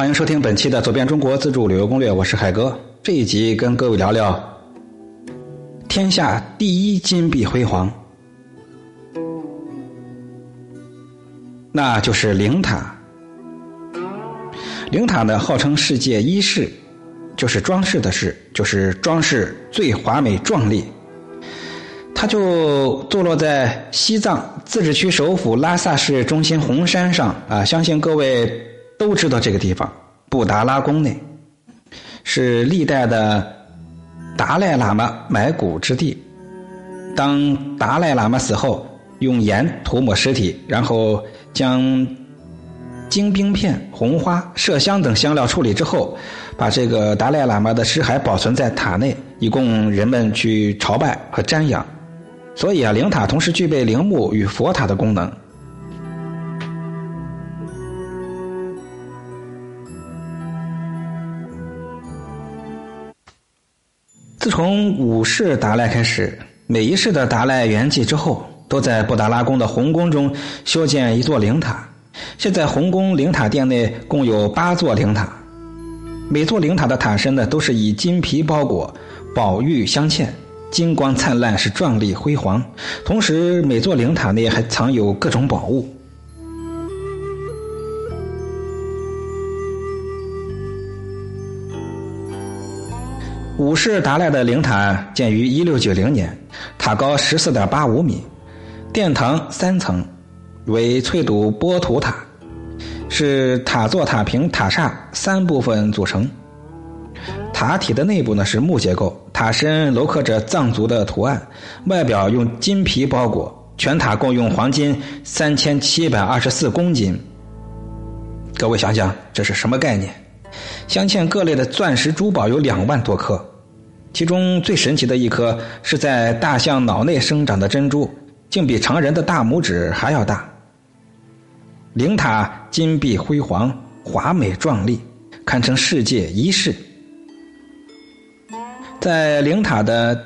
欢迎收听本期的《走遍中国自助旅游攻略》，我是海哥。这一集跟各位聊聊天下第一金碧辉煌，那就是灵塔。灵塔呢，号称世界一世，就是装饰的饰，就是装饰最华美壮丽。它就坐落在西藏自治区首府拉萨市中心红山上啊，相信各位都知道这个地方——布达拉宫内，是历代的达赖喇嘛埋骨之地。当达赖喇嘛死后，用盐涂抹尸体，然后将。金冰片、红花、麝香等香料处理之后，把这个达赖喇嘛的尸骸保存在塔内，以供人们去朝拜和瞻仰。所以啊，灵塔同时具备陵墓与佛塔的功能。从五世达赖开始，每一世的达赖圆寂之后，都在布达拉宫的红宫中修建一座灵塔。现在红宫灵塔殿内共有八座灵塔，每座灵塔的塔身呢都是以金皮包裹，宝玉镶嵌，金光灿烂，是壮丽辉煌。同时，每座灵塔内还藏有各种宝物。五世达赖的灵塔建于一六九零年，塔高十四点八五米，殿堂三层。为翠堵波图塔，是塔座、塔平、塔刹三部分组成。塔体的内部呢是木结构，塔身镂刻着藏族的图案，外表用金皮包裹。全塔共用黄金三千七百二十四公斤。各位想想，这是什么概念？镶嵌各类的钻石珠宝有两万多颗，其中最神奇的一颗是在大象脑内生长的珍珠，竟比常人的大拇指还要大。灵塔金碧辉煌、华美壮丽，堪称世界一世。在灵塔的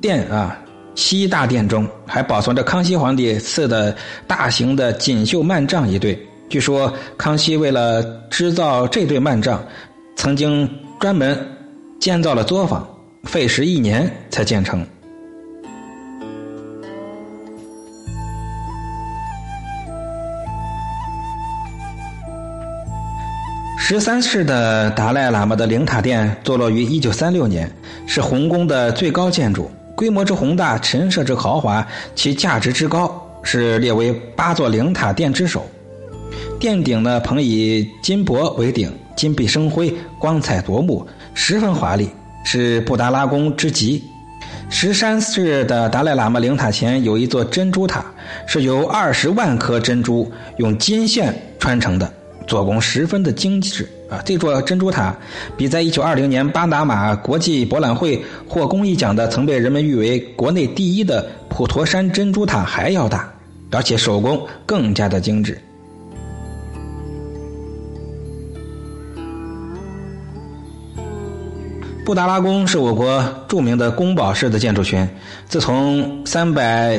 殿啊西大殿中，还保存着康熙皇帝赐的大型的锦绣幔帐一对。据说康熙为了制造这对幔帐，曾经专门建造了作坊，费时一年才建成。十三世的达赖喇嘛的灵塔殿坐落于一九三六年，是红宫的最高建筑，规模之宏大，陈设之豪华，其价值之高，是列为八座灵塔殿之首。殿顶呢，棚以金箔为顶，金碧生辉，光彩夺目，十分华丽，是布达拉宫之极。十三世的达赖喇嘛灵塔前有一座珍珠塔，是由二十万颗珍珠用金线穿成的。做工十分的精致啊！这座珍珠塔比在一九二零年巴拿马国际博览会获工艺奖的、曾被人们誉为国内第一的普陀山珍珠塔还要大，而且手工更加的精致。布达拉宫是我国著名的宫堡式的建筑群，自从三百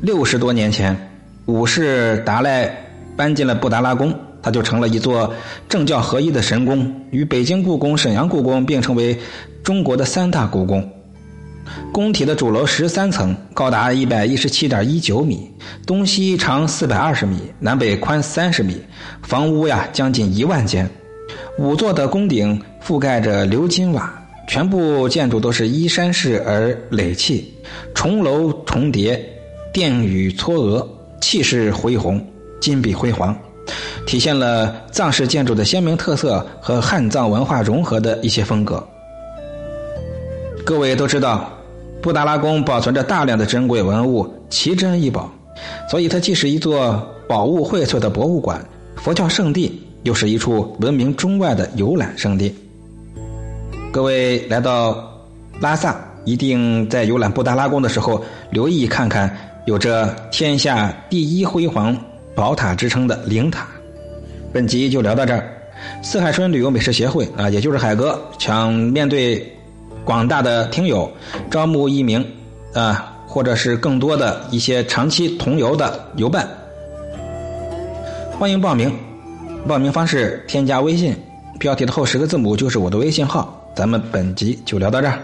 六十多年前五世达赖搬进了布达拉宫。它就成了一座政教合一的神宫，与北京故宫、沈阳故宫并称为中国的三大故宫。宫体的主楼十三层，高达一百一十七点一九米，东西长四百二十米，南北宽三十米，房屋呀将近一万间。五座的宫顶覆盖着鎏金瓦，全部建筑都是依山势而垒砌，重楼重叠，殿宇嵯峨，气势恢宏，金碧辉煌。体现了藏式建筑的鲜明特色和汉藏文化融合的一些风格。各位都知道，布达拉宫保存着大量的珍贵文物，奇珍异宝，所以它既是一座宝物荟萃的博物馆、佛教圣地，又是一处闻名中外的游览胜地。各位来到拉萨，一定在游览布达拉宫的时候，留意看看有着“天下第一辉煌”。宝塔之称的灵塔，本集就聊到这儿。四海春旅游美食协会啊，也就是海哥，想面对广大的听友，招募一名啊，或者是更多的一些长期同游的游伴，欢迎报名。报名方式：添加微信，标题的后十个字母就是我的微信号。咱们本集就聊到这儿。